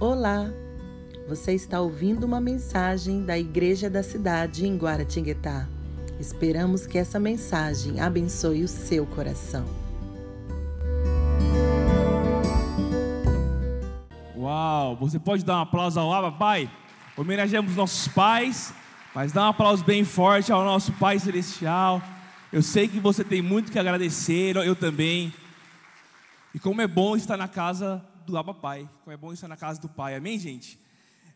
Olá! Você está ouvindo uma mensagem da Igreja da Cidade em Guaratinguetá. Esperamos que essa mensagem abençoe o seu coração. Uau! Você pode dar um aplauso ao Abba Pai? Homenageamos nossos pais, mas dá um aplauso bem forte ao nosso Pai Celestial. Eu sei que você tem muito que agradecer, eu também. E como é bom estar na casa do Abba Pai, como é bom estar na casa do Pai, amém, gente?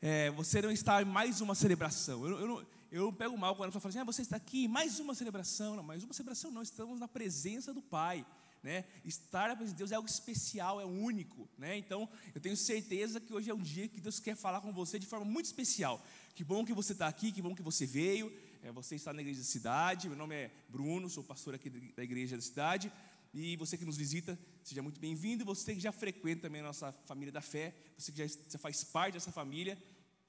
É, você não está em mais uma celebração. Eu, eu, eu pego mal quando a pessoa fala assim: ah, você está aqui, mais uma celebração. Não, mais uma celebração não, estamos na presença do Pai. Né? Estar na presença de Deus é algo especial, é único. Né? Então, eu tenho certeza que hoje é um dia que Deus quer falar com você de forma muito especial. Que bom que você está aqui, que bom que você veio. É, você está na igreja da cidade. Meu nome é Bruno, sou pastor aqui da igreja da cidade. E você que nos visita, seja muito bem-vindo. Você que já frequenta também a nossa família da fé, você que já, faz parte dessa família,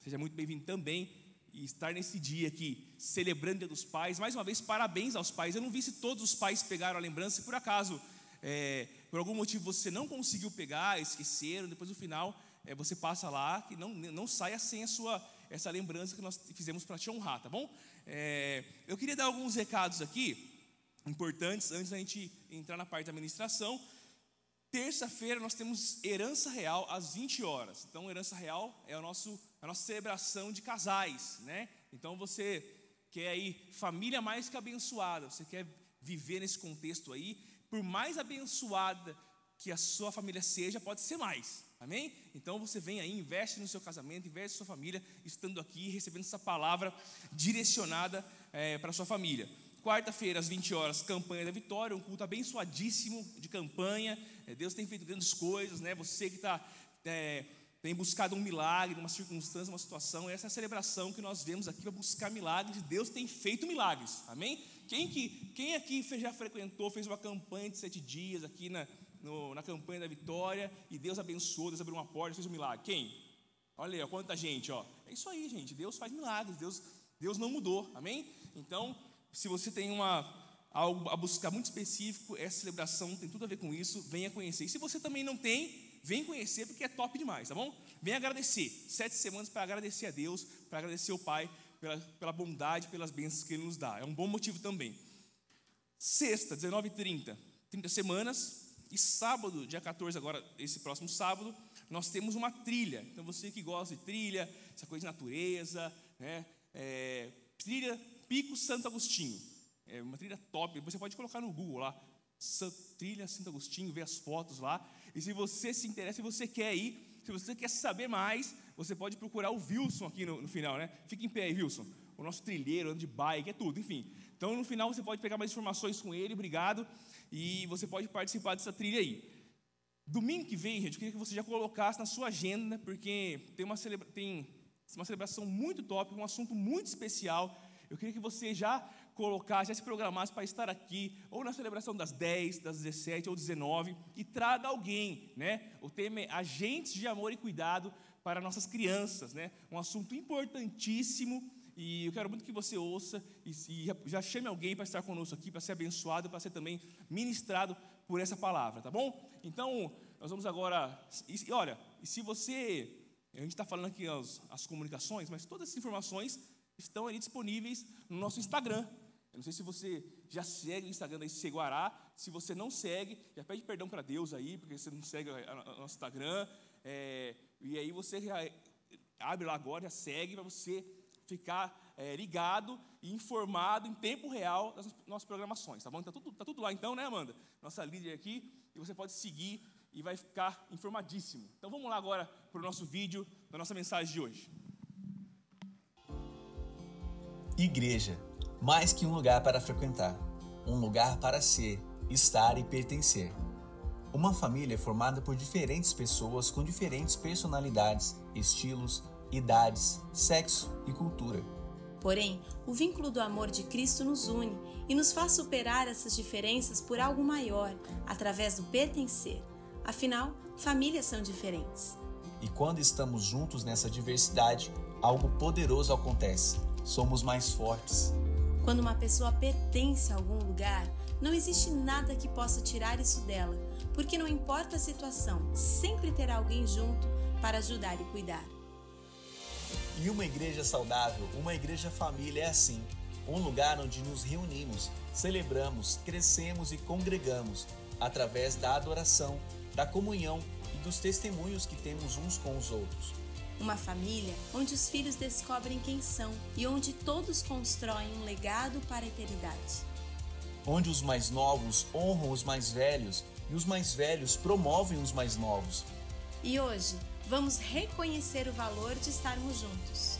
seja muito bem-vindo também. E estar nesse dia aqui, celebrando o Dia dos Pais. Mais uma vez, parabéns aos pais. Eu não vi se todos os pais pegaram a lembrança, se por acaso, é, por algum motivo você não conseguiu pegar, esqueceram, depois no final é, você passa lá, que não, não saia sem a sua, essa lembrança que nós fizemos para te honrar, tá bom? É, eu queria dar alguns recados aqui importantes antes da gente entrar na parte da administração. Terça-feira nós temos herança real às 20 horas. Então, herança real é o nosso, a nossa celebração de casais, né? Então, você quer aí família mais que abençoada, você quer viver nesse contexto aí, por mais abençoada que a sua família seja, pode ser mais. Amém? Então você vem aí, investe no seu casamento, investe na sua família, estando aqui, recebendo essa palavra direcionada é, para a sua família. Quarta-feira, às 20 horas, campanha da vitória, um culto abençoadíssimo de campanha. É, Deus tem feito grandes coisas, né? Você que está é, tem buscado um milagre, uma circunstância, uma situação. Essa é a celebração que nós vemos aqui para buscar milagres. Deus tem feito milagres. Amém? Quem, que, quem aqui já frequentou, fez uma campanha de sete dias aqui na, no, na campanha da vitória e Deus abençoou, Deus abriu uma porta, fez um milagre? Quem? Olha aí, ó, quanta gente, ó. É isso aí, gente. Deus faz milagres. Deus, Deus não mudou. Amém? Então, se você tem uma, algo a buscar muito específico, essa celebração tem tudo a ver com isso, venha conhecer. E se você também não tem, vem conhecer, porque é top demais, tá bom? Vem agradecer. Sete semanas para agradecer a Deus, para agradecer ao Pai pela, pela bondade, pelas bênçãos que Ele nos dá. É um bom motivo também. Sexta, 19h30, 30 semanas. E sábado, dia 14, agora, esse próximo sábado, nós temos uma trilha. Então, você que gosta de trilha, essa coisa de natureza, né? É, trilha Pico Santo Agostinho. É uma trilha top. Você pode colocar no Google lá. Trilha Santo Agostinho, ver as fotos lá. E se você se interessa, se você quer ir, se você quer saber mais, você pode procurar o Wilson aqui no, no final, né? Fica em pé aí, Wilson. O nosso trilheiro, anda de bike, é tudo, enfim. Então, no final, você pode pegar mais informações com ele, obrigado. E você pode participar dessa trilha aí. Domingo que vem, gente, eu queria que você já colocasse na sua agenda, porque tem uma, celebra tem uma celebração muito top, um assunto muito especial eu queria que você já colocasse, já se programasse para estar aqui, ou na celebração das 10, das 17 ou 19, e traga alguém, né? O tema é agentes de amor e cuidado para nossas crianças, né? Um assunto importantíssimo e eu quero muito que você ouça e, e já chame alguém para estar conosco aqui, para ser abençoado, para ser também ministrado por essa palavra, tá bom? Então, nós vamos agora. E, olha, se você. A gente está falando aqui as, as comunicações, mas todas as informações estão ali disponíveis no nosso Instagram. Eu não sei se você já segue o Instagram da Seguará. Se você não segue, já pede perdão para Deus aí, porque você não segue o nosso Instagram. É, e aí você abre lá agora, já segue para você ficar é, ligado e informado em tempo real das nossas programações, tá bom? Está tudo, tá tudo lá então, né, Amanda? Nossa líder aqui, e você pode seguir e vai ficar informadíssimo. Então vamos lá agora para o nosso vídeo, da nossa mensagem de hoje. Igreja, mais que um lugar para frequentar, um lugar para ser, estar e pertencer. Uma família é formada por diferentes pessoas com diferentes personalidades, estilos, idades, sexo e cultura. Porém, o vínculo do amor de Cristo nos une e nos faz superar essas diferenças por algo maior, através do pertencer. Afinal, famílias são diferentes. E quando estamos juntos nessa diversidade, algo poderoso acontece somos mais fortes. Quando uma pessoa pertence a algum lugar, não existe nada que possa tirar isso dela, porque não importa a situação, sempre terá alguém junto para ajudar e cuidar. E uma igreja saudável, uma igreja família é assim: um lugar onde nos reunimos, celebramos, crescemos e congregamos através da adoração, da comunhão e dos testemunhos que temos uns com os outros. Uma família onde os filhos descobrem quem são e onde todos constroem um legado para a eternidade. Onde os mais novos honram os mais velhos e os mais velhos promovem os mais novos. E hoje vamos reconhecer o valor de estarmos juntos.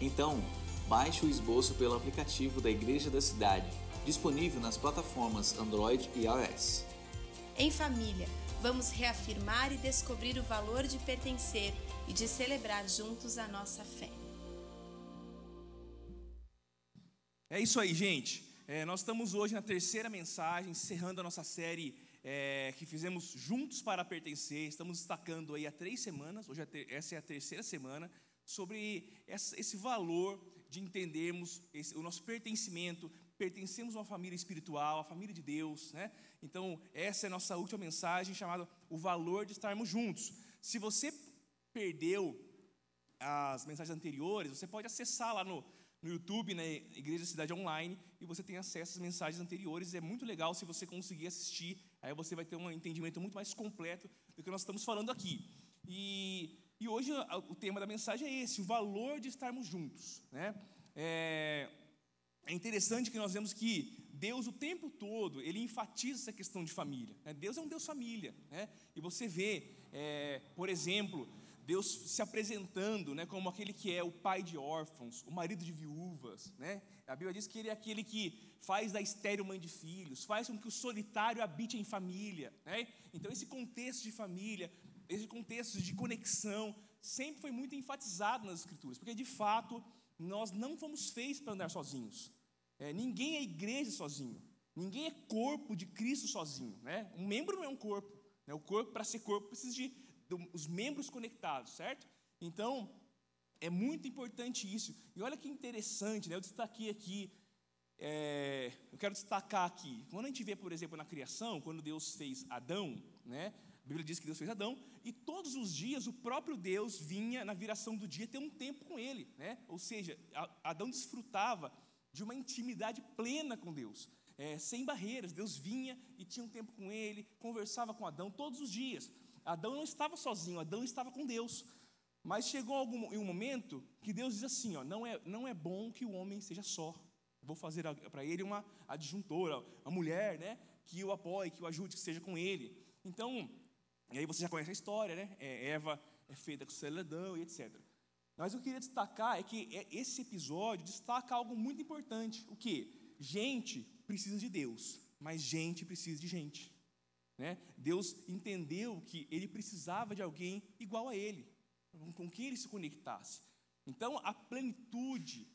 Então, baixe o esboço pelo aplicativo da Igreja da Cidade, disponível nas plataformas Android e iOS. Em família, vamos reafirmar e descobrir o valor de pertencer e de celebrar juntos a nossa fé. É isso aí, gente. É, nós estamos hoje na terceira mensagem, encerrando a nossa série é, que fizemos juntos para pertencer. Estamos destacando aí há três semanas, hoje é ter, essa é a terceira semana, sobre essa, esse valor de entendermos esse, o nosso pertencimento, pertencemos a uma família espiritual, a família de Deus, né? Então, essa é a nossa última mensagem chamada O Valor de Estarmos Juntos. Se você perdeu as mensagens anteriores, você pode acessar lá no, no YouTube, na né, Igreja Cidade Online, e você tem acesso às mensagens anteriores. É muito legal se você conseguir assistir, aí você vai ter um entendimento muito mais completo do que nós estamos falando aqui. E, e hoje o tema da mensagem é esse: o valor de estarmos juntos. Né? É, é interessante que nós vemos que Deus o tempo todo ele enfatiza essa questão de família. Né? Deus é um Deus família, né? E você vê, é, por exemplo, Deus se apresentando né, como aquele que é o pai de órfãos, o marido de viúvas. Né? A Bíblia diz que ele é aquele que faz da estéreo mãe de filhos, faz com que o solitário habite em família. Né? Então, esse contexto de família, esse contexto de conexão, sempre foi muito enfatizado nas Escrituras, porque de fato nós não fomos feitos para andar sozinhos. É, ninguém é igreja sozinho, ninguém é corpo de Cristo sozinho. Né? Um membro não é um corpo. Né? O corpo, para ser corpo, precisa de os membros conectados, certo? Então, é muito importante isso. E olha que interessante, né? eu destaquei aqui, é, eu quero destacar aqui, quando a gente vê, por exemplo, na criação, quando Deus fez Adão, né? a Bíblia diz que Deus fez Adão, e todos os dias o próprio Deus vinha, na viração do dia, ter um tempo com ele. Né? Ou seja, Adão desfrutava de uma intimidade plena com Deus. É, sem barreiras, Deus vinha e tinha um tempo com ele, conversava com Adão todos os dias. Adão não estava sozinho, Adão estava com Deus. Mas chegou algum, em um momento que Deus diz assim: ó, não, é, não é bom que o homem seja só. Vou fazer para ele uma adjuntora, uma mulher, né, que o apoie, que o ajude, que seja com ele. Então, e aí você já conhece a história, né? É, Eva é feita com celadão e etc. Mas o que eu queria destacar é que é, esse episódio destaca algo muito importante. O que? Gente precisa de Deus, mas gente precisa de gente. Né? Deus entendeu que ele precisava de alguém igual a ele, com quem ele se conectasse. Então, a plenitude,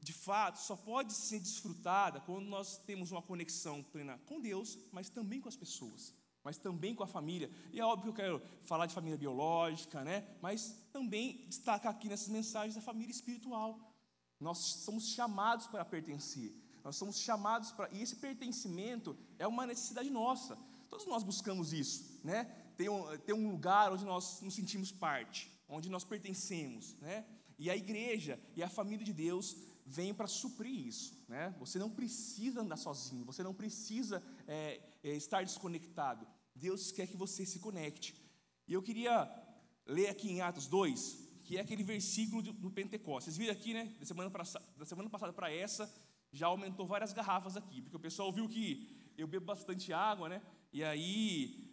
de fato, só pode ser desfrutada quando nós temos uma conexão plena com Deus, mas também com as pessoas, mas também com a família. E é óbvio que eu quero falar de família biológica, né? mas também destacar aqui nessas mensagens a família espiritual. Nós somos chamados para pertencer. Nós somos chamados para. E esse pertencimento é uma necessidade nossa. Todos nós buscamos isso, né? Ter um, ter um lugar onde nós nos sentimos parte, onde nós pertencemos, né? E a igreja e a família de Deus vem para suprir isso, né? Você não precisa andar sozinho, você não precisa é, é, estar desconectado. Deus quer que você se conecte. E eu queria ler aqui em Atos 2, que é aquele versículo do, Pentecostes. Vocês viram aqui, né? Da semana, da semana passada para essa, já aumentou várias garrafas aqui, porque o pessoal viu que eu bebo bastante água, né? E aí,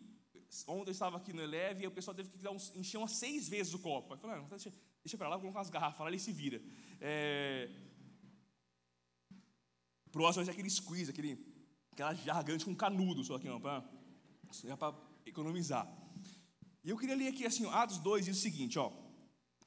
ontem eu estava aqui no Eleve e o pessoal teve que dar encher umas seis vezes o copo. Eu falei, ah, deixa, deixa para lá, vou colocar umas garrafas lá, ele se vira. É... Próximo é aquele squeeze, aquele, aquela jarra grande com canudo só aqui, para economizar. E eu queria ler aqui assim, Atos 2 diz o seguinte, ó.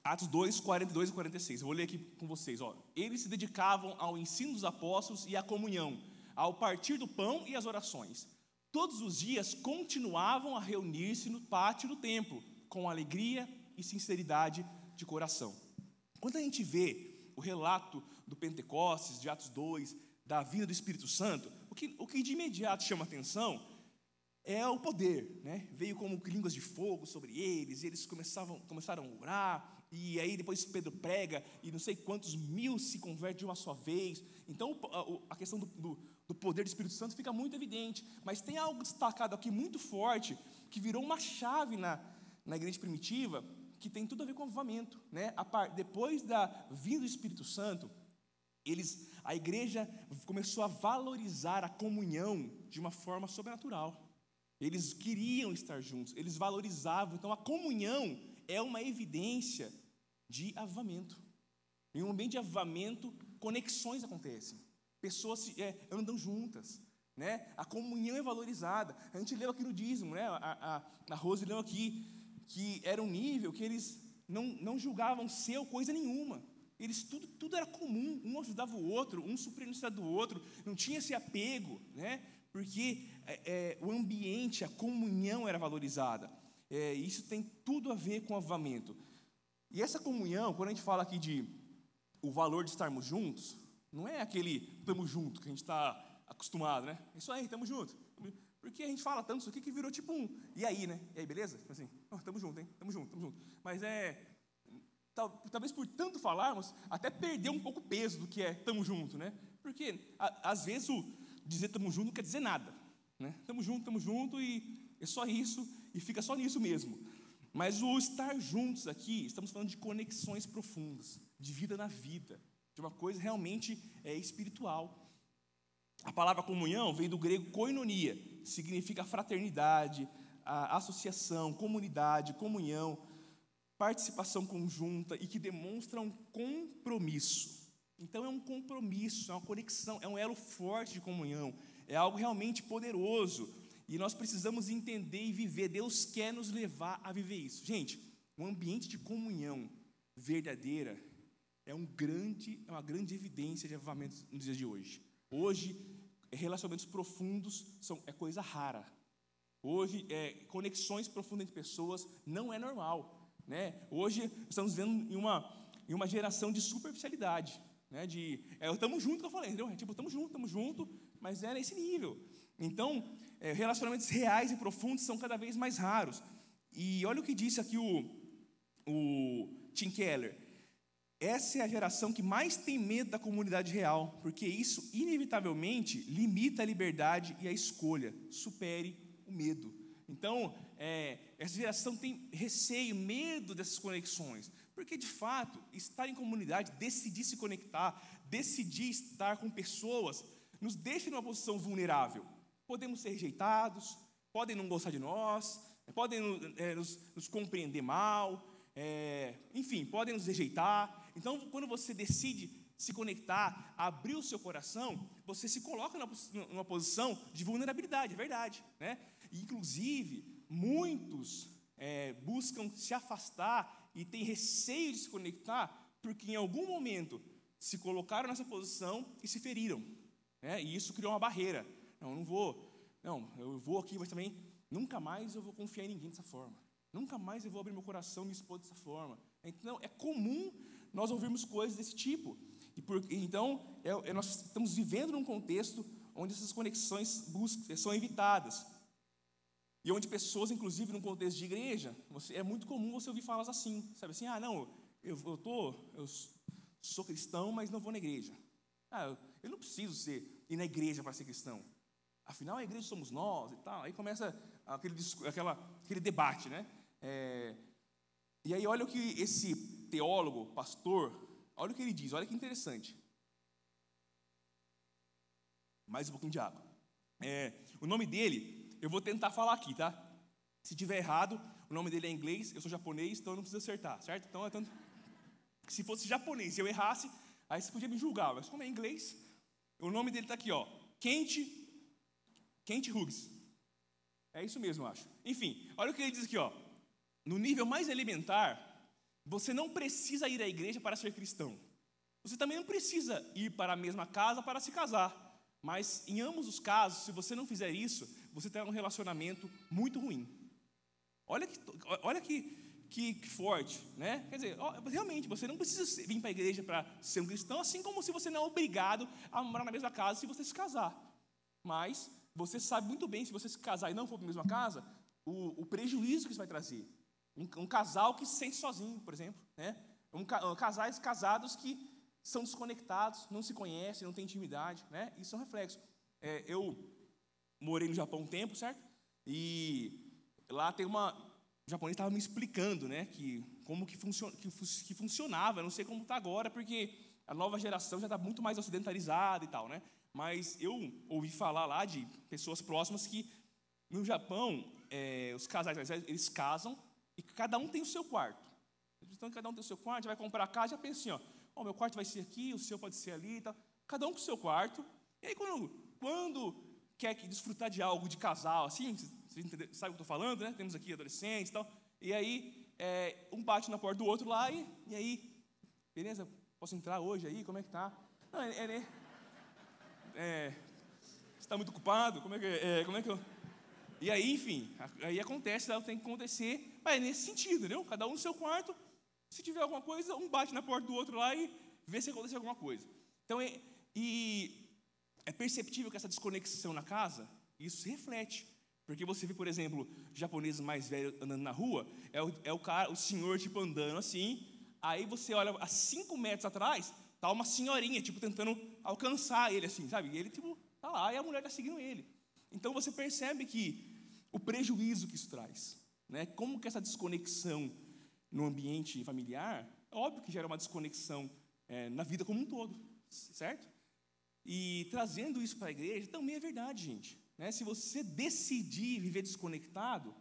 Atos 2, 42 e 46. Eu vou ler aqui com vocês, ó. Eles se dedicavam ao ensino dos apóstolos e à comunhão, ao partir do pão e às orações todos os dias continuavam a reunir-se no pátio do templo, com alegria e sinceridade de coração. Quando a gente vê o relato do Pentecostes, de Atos 2, da vinda do Espírito Santo, o que, o que de imediato chama atenção é o poder, né? Veio como línguas de fogo sobre eles, e eles começavam, começaram a orar, e aí depois Pedro prega, e não sei quantos mil se convertem de uma só vez. Então a questão do, do, do poder do Espírito Santo fica muito evidente, mas tem algo destacado aqui muito forte, que virou uma chave na, na igreja primitiva, que tem tudo a ver com o avivamento. Né? Par, depois da vinda do Espírito Santo, eles, a igreja começou a valorizar a comunhão de uma forma sobrenatural. Eles queriam estar juntos, eles valorizavam. Então, a comunhão é uma evidência de avivamento. Em um ambiente de avivamento, conexões acontecem. Pessoas se, é, andam juntas. Né? A comunhão é valorizada. A gente leu aqui no dízimo, né? a, a, a Rose leu aqui, que era um nível que eles não, não julgavam ser coisa nenhuma. Eles tudo, tudo era comum, um ajudava o outro, um supria do outro, não tinha esse apego, né? porque é, é, o ambiente, a comunhão era valorizada. É, isso tem tudo a ver com o avivamento. E essa comunhão, quando a gente fala aqui de o valor de estarmos juntos, não é aquele estamos juntos que a gente está acostumado, né? É isso aí, estamos juntos. Porque a gente fala tanto isso aqui que virou tipo um. E aí, né? E aí, beleza? Tipo assim, oh, juntos, hein? Estamos juntos, estamos juntos. Mas é. Tal, talvez por tanto falarmos, até perder um pouco o peso do que é estamos juntos, né? Porque a, às vezes o dizer estamos juntos não quer dizer nada. Né? Estamos juntos, estamos juntos e é só isso, e fica só nisso mesmo. Mas o estar juntos aqui, estamos falando de conexões profundas, de vida na vida, de uma coisa realmente é, espiritual. A palavra comunhão vem do grego koinonia, significa fraternidade, associação, comunidade, comunhão, participação conjunta e que demonstra um compromisso. Então é um compromisso, é uma conexão, é um elo forte de comunhão, é algo realmente poderoso. E nós precisamos entender e viver. Deus quer nos levar a viver isso. Gente, um ambiente de comunhão verdadeira é, um grande, é uma grande evidência de avivamento nos dias de hoje. Hoje, relacionamentos profundos são, é coisa rara. Hoje, é, conexões profundas entre pessoas não é normal. Né? Hoje, estamos vendo em uma, em uma geração de superficialidade. Né, de, é, estamos juntos, que eu falei, entendeu? É, tipo, estamos juntos, estamos juntos, mas é nesse nível. Então, é, relacionamentos reais e profundos são cada vez mais raros. E olha o que disse aqui o, o Tim Keller. Essa é a geração que mais tem medo da comunidade real, porque isso, inevitavelmente, limita a liberdade e a escolha. Supere o medo. Então, é, essa geração tem receio, medo dessas conexões. Porque, de fato, estar em comunidade, decidir se conectar, decidir estar com pessoas, nos deixa numa posição vulnerável. Podemos ser rejeitados, podem não gostar de nós, podem é, nos, nos, compreender mal, é, enfim, podem nos rejeitar. Então, quando você decide se conectar, abrir o seu coração, você se coloca numa, posição de vulnerabilidade, é verdade. Né? Inclusive, muitos é, buscam se afastar e têm receio de se conectar porque em algum momento se colocaram nessa posição e se feriram. Né? E isso criou uma barreira. Não, eu não vou. Não, eu vou aqui, mas também nunca mais eu vou confiar em ninguém dessa forma. Nunca mais eu vou abrir meu coração e me expor dessa forma. Então, é comum nós ouvirmos coisas desse tipo. E por, então, é, é, nós estamos vivendo num contexto onde essas conexões são evitadas. E onde pessoas, inclusive num contexto de igreja, você, é muito comum você ouvir falas assim, sabe assim, ah, não, eu, eu, tô, eu sou cristão, mas não vou na igreja. Ah, eu, eu não preciso ser, ir na igreja para ser cristão. Afinal, a igreja somos nós e tal. Aí começa aquele, aquela, aquele debate, né? É, e aí olha o que esse teólogo, pastor, olha o que ele diz, olha que interessante. Mais um pouquinho de água. É, o nome dele eu vou tentar falar aqui, tá? Se tiver errado, o nome dele é inglês, eu sou japonês, então eu não preciso acertar, certo? Então, é tanto... se fosse japonês, se eu errasse, aí você podia me julgar, mas como é inglês, o nome dele está aqui, ó, Kent, Kent Hughes. É isso mesmo, eu acho. Enfim, olha o que ele diz aqui, ó. No nível mais elementar, você não precisa ir à igreja para ser cristão. Você também não precisa ir para a mesma casa para se casar. Mas em ambos os casos, se você não fizer isso, você terá um relacionamento muito ruim. Olha que, olha que, que, que forte, né? Quer dizer, realmente, você não precisa vir para a igreja para ser um cristão, assim como se você não é obrigado a morar na mesma casa se você se casar. Mas você sabe muito bem, se você se casar e não for para a mesma casa, o, o prejuízo que isso vai trazer. Um, casal que se sente sozinho, por exemplo. Né? Um, casais casados que são desconectados, não se conhecem, não têm intimidade. Né? Isso é um reflexo. É, eu morei no Japão um tempo, certo? E lá tem uma. O japonês estava me explicando, né, que como que, funcion, que, que funcionava. Eu não sei como está agora, porque a nova geração já está muito mais ocidentalizada e tal, né? Mas eu ouvi falar lá de pessoas próximas que no Japão é, os casais eles casam e cada um tem o seu quarto. Então cada um tem o seu quarto, vai comprar a casa, já pensa assim, ó, oh, meu quarto vai ser aqui, o seu pode ser ali, tal. Cada um com o seu quarto. E aí quando, quando quer desfrutar de algo de casal, assim, você sabe o que eu estou falando, né? Temos aqui adolescentes e tal. E aí, é, um bate na porta do outro lá, e, e aí, beleza, posso entrar hoje aí? Como é que tá? Não, é, é, né? é você está muito ocupado? Como é que, é, como é que eu... E aí, enfim, aí acontece, tem que acontecer, mas é nesse sentido, entendeu? Cada um no seu quarto, se tiver alguma coisa, um bate na porta do outro lá e vê se acontece alguma coisa. Então, é, e é perceptível que essa desconexão na casa, isso se reflete. Porque você vê, por exemplo, japoneses mais velhos andando na rua, é o, é o cara, o senhor, tipo, andando assim, aí você olha a cinco metros atrás, tá uma senhorinha, tipo, tentando alcançar ele, assim, sabe? E ele, tipo, tá lá, e a mulher tá seguindo ele. Então você percebe que o prejuízo que isso traz, né? Como que essa desconexão no ambiente familiar, é óbvio que gera uma desconexão é, na vida como um todo, certo? E trazendo isso para a igreja também é verdade, gente. Né? Se você decidir viver desconectado,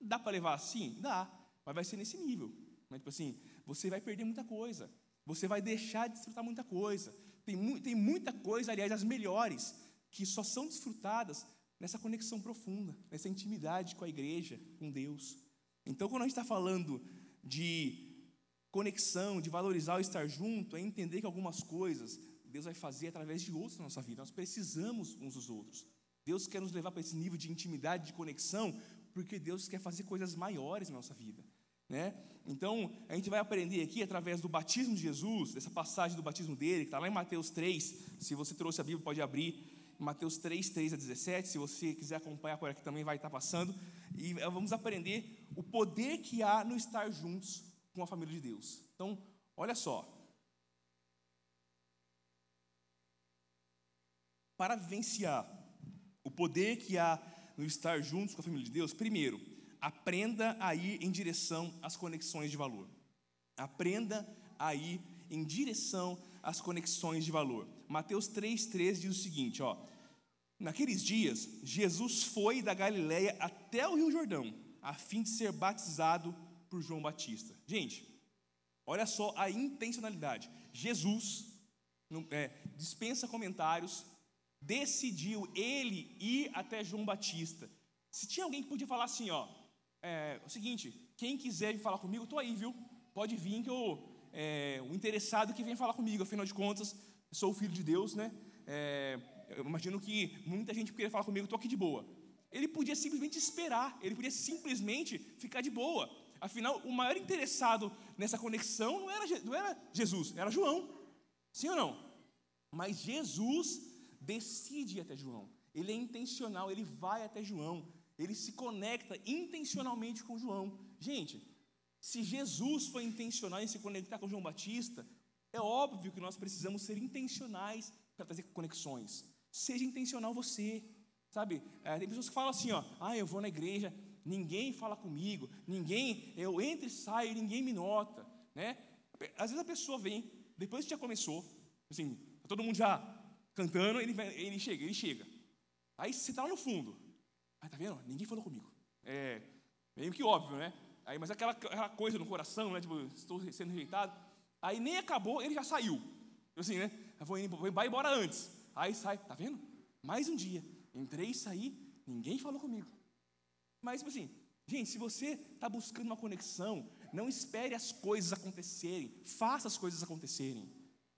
dá para levar assim? Dá, mas vai ser nesse nível. Mas, tipo assim, você vai perder muita coisa. Você vai deixar de desfrutar muita coisa. Tem, mu tem muita coisa, aliás, as melhores, que só são desfrutadas nessa conexão profunda, nessa intimidade com a igreja, com Deus. Então, quando a gente está falando de conexão, de valorizar o estar junto, é entender que algumas coisas Deus vai fazer através de outros na nossa vida. Nós precisamos uns dos outros. Deus quer nos levar para esse nível de intimidade, de conexão, porque Deus quer fazer coisas maiores na nossa vida. Né? Então, a gente vai aprender aqui através do batismo de Jesus, dessa passagem do batismo dele, que está lá em Mateus 3. Se você trouxe a Bíblia, pode abrir. Mateus 3, 3 a 17. Se você quiser acompanhar por aqui também vai estar passando. E vamos aprender o poder que há no estar juntos com a família de Deus. Então, olha só. para vivenciar o poder que há no estar juntos com a família de Deus, primeiro, aprenda a ir em direção às conexões de valor. Aprenda a ir em direção às conexões de valor. Mateus 3,13 diz o seguinte: ó, naqueles dias, Jesus foi da Galiléia até o Rio Jordão, a fim de ser batizado por João Batista. Gente, olha só a intencionalidade. Jesus é, dispensa comentários, decidiu ele ir até João Batista. Se tinha alguém que podia falar assim, ó, é, o seguinte, quem quiser falar comigo, estou aí, viu? Pode vir que eu, é, o interessado que vem falar comigo, afinal de contas, sou filho de Deus, né? É, eu imagino que muita gente queria falar comigo, estou aqui de boa. Ele podia simplesmente esperar, ele podia simplesmente ficar de boa. Afinal, o maior interessado nessa conexão não era, não era Jesus, era João. Sim ou não? Mas Jesus decide ir até João. Ele é intencional, ele vai até João. Ele se conecta intencionalmente com João. Gente, se Jesus foi intencional em se conectar com João Batista, é óbvio que nós precisamos ser intencionais para trazer conexões. Seja intencional você. Sabe, é, tem pessoas que falam assim, ó, ah, eu vou na igreja, ninguém fala comigo, ninguém, eu entro e saio, ninguém me nota, né? Às vezes a pessoa vem, depois que já começou, assim, tá todo mundo já cantando, ele, ele chega, ele chega. Aí você está lá no fundo. Aí tá vendo? Ninguém falou comigo. É meio que óbvio, né? Aí, mas aquela, aquela coisa no coração, né? Tipo, estou sendo rejeitado. Aí nem acabou, ele já saiu. Assim, né? Vou, vou, vai embora antes. Aí sai, tá vendo? Mais um dia. Entrei e saí, ninguém falou comigo. Mas, tipo assim, gente, se você está buscando uma conexão, não espere as coisas acontecerem. Faça as coisas acontecerem.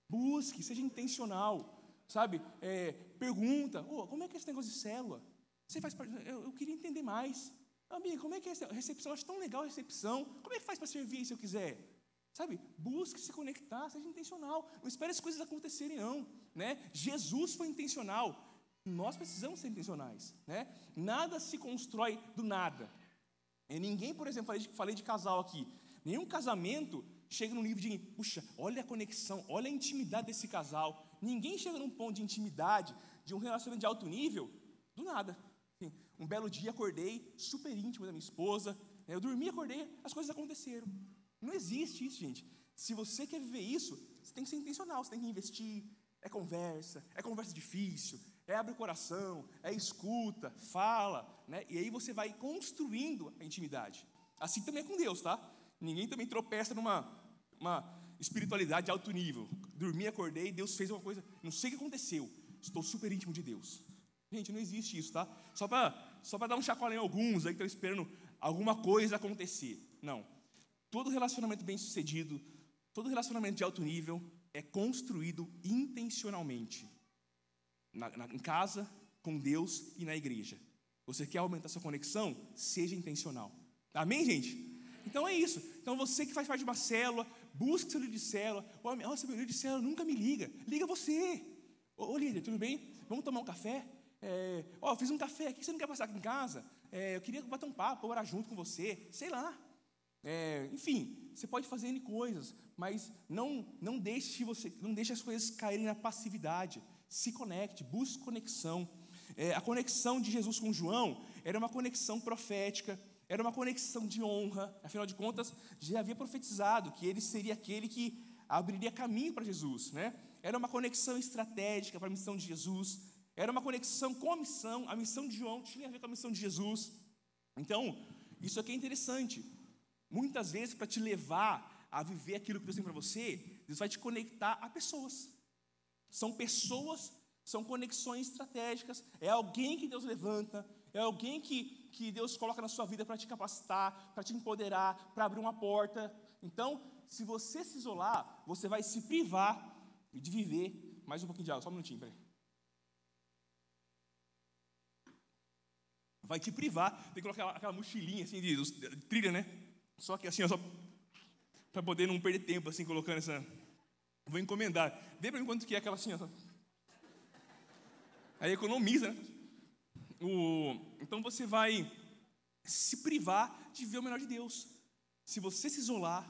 Busque, seja intencional sabe? É, pergunta, oh, como é que é esse negócio de célula? Você faz eu, eu queria entender mais. Amigo, como é que é a recepção? Eu acho tão legal a recepção. Como é que faz para servir se eu quiser? Sabe? Busque se conectar, seja intencional. Não espere as coisas acontecerem, não. Né? Jesus foi intencional. Nós precisamos ser intencionais, né? Nada se constrói do nada. E ninguém, por exemplo, falei de, falei de casal aqui. Nenhum casamento chega num nível de, puxa, olha a conexão, olha a intimidade desse casal. Ninguém chega num ponto de intimidade, de um relacionamento de alto nível, do nada. Um belo dia acordei super íntimo da minha esposa, né? eu dormi, acordei, as coisas aconteceram. Não existe isso, gente. Se você quer viver isso, você tem que ser intencional, você tem que investir. É conversa, é conversa difícil, é abrir o coração, é escuta, fala, né? E aí você vai construindo a intimidade. Assim também é com Deus, tá? Ninguém também tropeça numa uma espiritualidade de alto nível. Dormi, acordei, Deus fez uma coisa, não sei o que aconteceu. Estou super íntimo de Deus. Gente, não existe isso, tá? Só para só dar um chacoalhão em alguns aí que estão esperando alguma coisa acontecer. Não. Todo relacionamento bem sucedido, todo relacionamento de alto nível é construído intencionalmente. Na, na, em casa, com Deus e na igreja. Você quer aumentar sua conexão? Seja intencional. Amém, gente? Então é isso. Então você que faz parte de uma célula, busque seu líder de célula. Nossa, meu líder de célula nunca me liga. Liga você. Ô, ô líder, tudo bem? Vamos tomar um café? É, ó, fiz um café aqui, você não quer passar aqui em casa? É, eu queria bater um papo, orar junto com você, sei lá. É, enfim, você pode fazer N coisas, mas não, não, deixe você, não deixe as coisas caírem na passividade. Se conecte, busque conexão. É, a conexão de Jesus com João era uma conexão profética, era uma conexão de honra. Afinal de contas, já havia profetizado que ele seria aquele que abriria caminho para Jesus. Né? Era uma conexão estratégica para a missão de Jesus. Era uma conexão com a missão. A missão de João tinha a ver com a missão de Jesus. Então, isso aqui é interessante. Muitas vezes, para te levar a viver aquilo que Deus tem para você, Deus vai te conectar a pessoas. São pessoas, são conexões estratégicas. É alguém que Deus levanta, é alguém que, que Deus coloca na sua vida para te capacitar, para te empoderar, para abrir uma porta. Então, se você se isolar, você vai se privar de viver. Mais um pouquinho de água, só um minutinho, peraí. Vai te privar, tem que colocar aquela, aquela mochilinha assim de, de trilha, né? Só que assim, só para poder não perder tempo, assim, colocando essa. Vou encomendar. Vê para mim quanto que é aquela assim, ó. Aí economiza, né? O... Então você vai se privar de ver o melhor de Deus. Se você se isolar,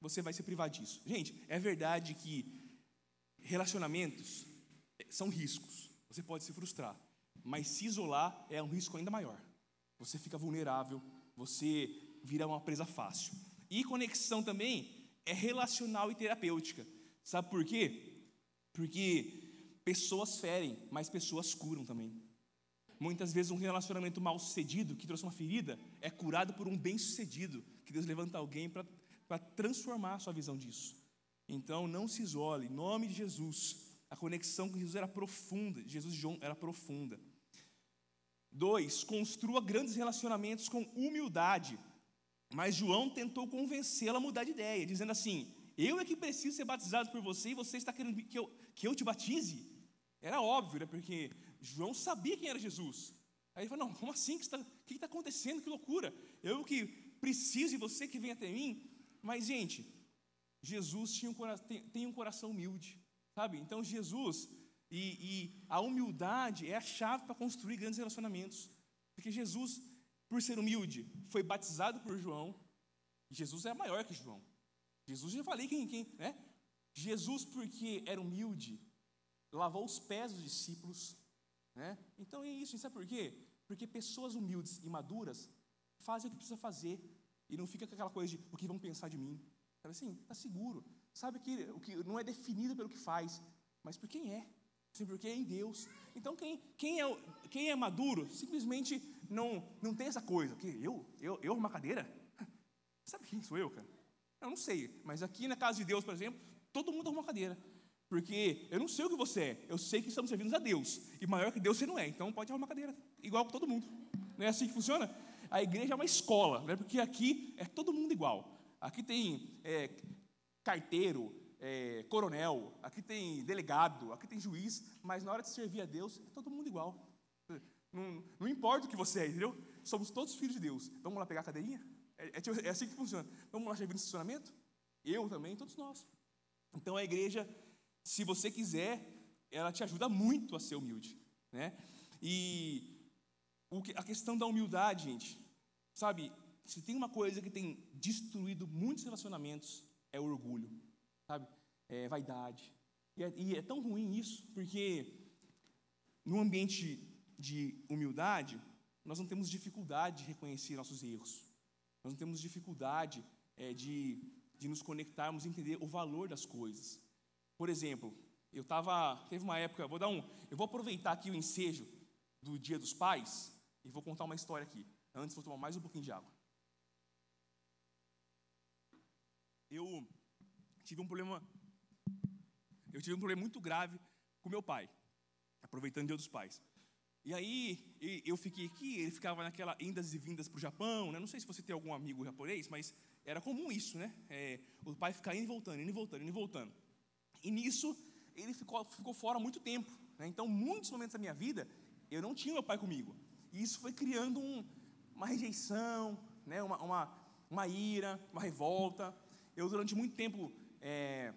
você vai se privar disso. Gente, é verdade que relacionamentos são riscos. Você pode se frustrar. Mas se isolar é um risco ainda maior. Você fica vulnerável, você vira uma presa fácil. E conexão também é relacional e terapêutica. Sabe por quê? Porque pessoas ferem, mas pessoas curam também. Muitas vezes um relacionamento mal sucedido, que trouxe uma ferida, é curado por um bem sucedido, que Deus levanta alguém para transformar a sua visão disso. Então não se isole, em nome de Jesus. A conexão com Jesus era profunda, Jesus João era profunda. Dois, construa grandes relacionamentos com humildade. Mas João tentou convencê-la a mudar de ideia, dizendo assim: Eu é que preciso ser batizado por você e você está querendo que eu, que eu te batize? Era óbvio, né? porque João sabia quem era Jesus. Aí ele falou: Não, como assim? O que está, que está acontecendo? Que loucura! Eu que preciso e você que vem até mim. Mas, gente, Jesus tinha um, tem, tem um coração humilde, sabe? Então, Jesus e, e a humildade é a chave para construir grandes relacionamentos. Porque Jesus por ser humilde, foi batizado por João. Jesus é maior que João. Jesus, já falei quem, quem, né? Jesus, porque era humilde, lavou os pés dos discípulos, né? Então é isso, sabe por quê? Porque pessoas humildes e maduras fazem o que precisa fazer e não fica com aquela coisa de o que vão pensar de mim. Sabe assim, está seguro. Sabe que o que não é definido pelo que faz, mas por quem é. Sim, porque é em Deus. Então, quem, quem, é, quem é maduro simplesmente não, não tem essa coisa. Que eu, eu, eu uma cadeira? Sabe quem sou eu, cara? Eu não sei, mas aqui na casa de Deus, por exemplo, todo mundo arruma uma cadeira. Porque eu não sei o que você é, eu sei que estamos servindo a Deus. E maior que Deus você não é, então pode arrumar uma cadeira, igual com todo mundo. Não é assim que funciona? A igreja é uma escola, né? porque aqui é todo mundo igual. Aqui tem é, carteiro, é, coronel, aqui tem delegado, aqui tem juiz, mas na hora de servir a Deus, é todo mundo igual. Não, não importa o que você é, entendeu? Somos todos filhos de Deus. Vamos lá pegar a cadeirinha? É, é, tipo, é assim que funciona. Vamos lá servir no estacionamento? Eu também, todos nós. Então a igreja, se você quiser, ela te ajuda muito a ser humilde. né? E a questão da humildade, gente, sabe? Se tem uma coisa que tem destruído muitos relacionamentos é o orgulho, sabe? É vaidade. E é, e é tão ruim isso, porque no ambiente de humildade, nós não temos dificuldade de reconhecer nossos erros. Nós não temos dificuldade é, de, de nos conectarmos e entender o valor das coisas. Por exemplo, eu estava. Teve uma época, vou dar um. Eu vou aproveitar aqui o ensejo do Dia dos Pais e vou contar uma história aqui. Antes, vou tomar mais um pouquinho de água. Eu tive um problema. Eu tive um problema muito grave com meu pai, aproveitando o Dia dos Pais. E aí eu fiquei aqui, ele ficava naquela indas e vindas para o Japão, né? não sei se você tem algum amigo japonês, mas era comum isso, né? É, o pai ficar indo e voltando, indo e voltando, indo e voltando. E nisso ele ficou, ficou fora muito tempo. Né? Então, muitos momentos da minha vida, eu não tinha meu pai comigo. E isso foi criando um, uma rejeição, né? uma, uma, uma ira, uma revolta. Eu, durante muito tempo, é,